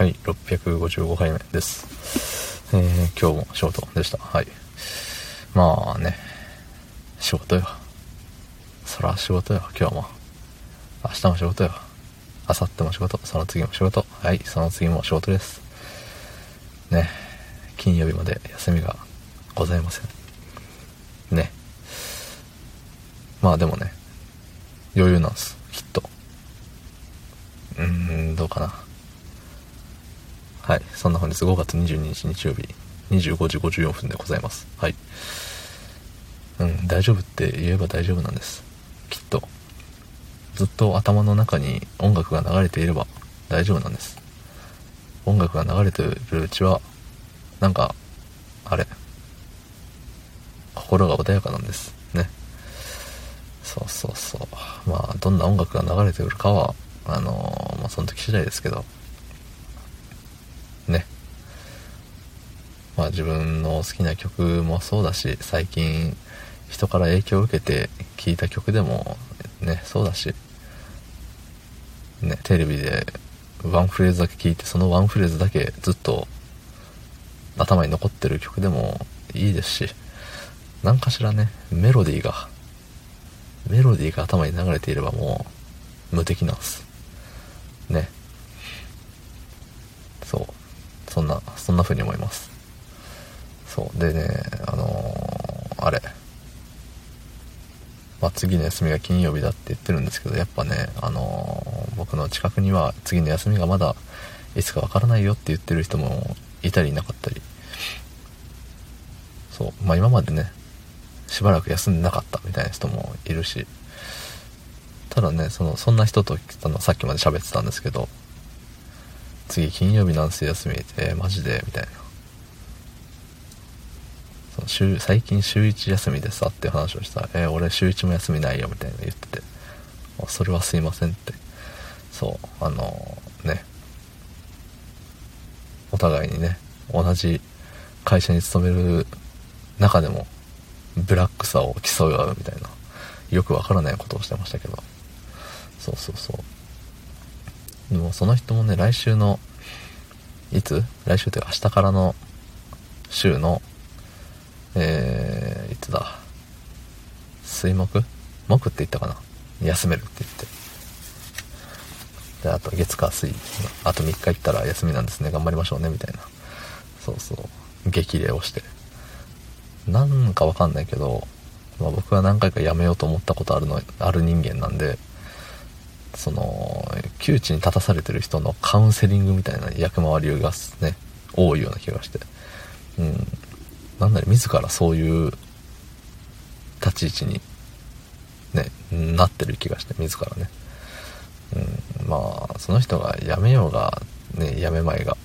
はい、655回目です。えー、今日も仕事でした。はい。まあね、仕事よ。そら仕事よ、今日も。明日も仕事よ。明後日も仕事、その次も仕事。はい、その次も仕事です。ね、金曜日まで休みがございません。ね。まあでもね、余裕なんです、きっと。うーん、どうかな。はい。そんな本日5月22日日曜日、25時54分でございます。はい。うん、大丈夫って言えば大丈夫なんです。きっと。ずっと頭の中に音楽が流れていれば大丈夫なんです。音楽が流れてるうちは、なんか、あれ、心が穏やかなんです。ね。そうそうそう。まあ、どんな音楽が流れてくるかは、あのーまあ、その時次第ですけど、ね。まあ、自分の好きな曲もそうだし、最近、人から影響を受けて聴いた曲でも、ね、そうだし、ね、テレビでワンフレーズだけ聴いて、そのワンフレーズだけずっと頭に残ってる曲でもいいですし、何かしらね、メロディーが、メロディーが頭に流れていればもう無敵なんです。ね。そ。んな、そんな風に思います。そう。でね、あのーあれ。まあ、次の休みが金曜日だって言ってるんですけど、やっぱね、あのー僕の近くには次の休みがまだいつかわからないよって言ってる人もいたりいなかったり。そう。まあ、今までね、しばらく休んでなかったみたいな人もいるし、ただね、その、そんな人とあのさっきまで喋ってたんですけど、次金曜日なんす休みって、マジでみたいな。その週最近週1休みでさって話をしたら、えー俺週1も休みないよみたいな言ってて、それはすいませんって。そう、あのね、お互いにね、同じ会社に勤める中でも、ブラックさを競い合うみたいな、よくわからないことをしてましたけど、そうそうそう。でもその人もね、来週の、いつ？来週というか明日からの週の、えー、いつだ？水木？木って言ったかな？休めるって言って。で、あと月火水、あと3日行ったら休みなんですね、頑張りましょうね、みたいな。そうそう。激励をして。なんかわかんないけど、まあ、僕は何回か辞めようと思ったことあるの、ある人間なんで、その、窮地に立たされてる人のカウンセリングみたいな役回りがね、多いような気がして。うん。なんだろ、自らそういう立ち位置に、ね、なってる気がして、自らね。うん、まあ、その人が辞めようが、ね、辞めまいが、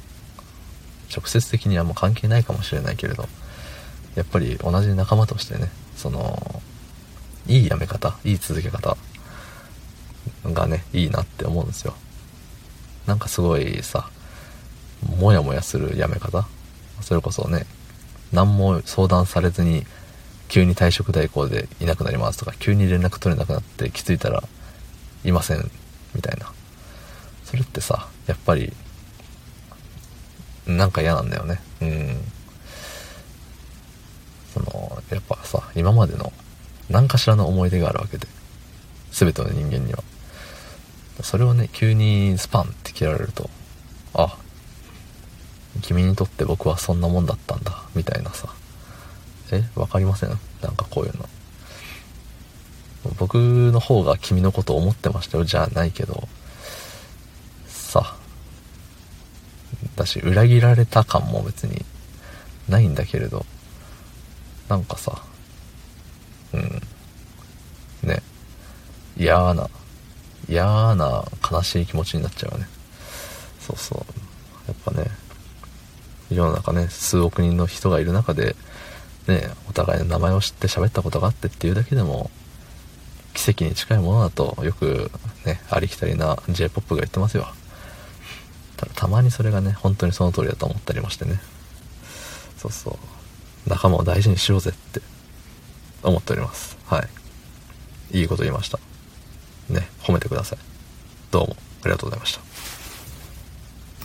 直接的にはもう関係ないかもしれないけれど、やっぱり同じ仲間としてね、その、いい辞め方、いい続け方がね、いいなって思うんですよ。なんかすごいさ、もやもやする辞め方？それこそね、何も相談されずに、急に退職代行でいなくなりますとか、急に連絡取れなくなって気づいたら、いません、みたいな。それってさ、やっぱり、なんか嫌なんだよね。うん。その、やっぱさ、今までの何かしらの思い出があるわけで、全ての人間には。それをね、急にスパンって切られると、あ、君にとって僕はそんなもんだったんだ、みたいなさ。えわかりません？なんかこういうの。僕の方が君のことを思ってましたよ、じゃないけど、さ、だし、裏切られた感も別にないんだけれど、なんかさ、うん、ね、嫌な、嫌な悲しい気持ちになっちゃうよね。そうそう。やっぱね、世の中ね、数億人の人がいる中で、ね、お互いの名前を知って喋ったことがあってっていうだけでも、奇跡に近いものだとよくね、ありきたりな J-POP が言ってますよ。ただたまにそれがね、本当にその通りだと思ったりましてね。そうそう。仲間を大事にしようぜって思っております。はい。いいこと言いました。ね、褒めてください。どうもありがとうございました。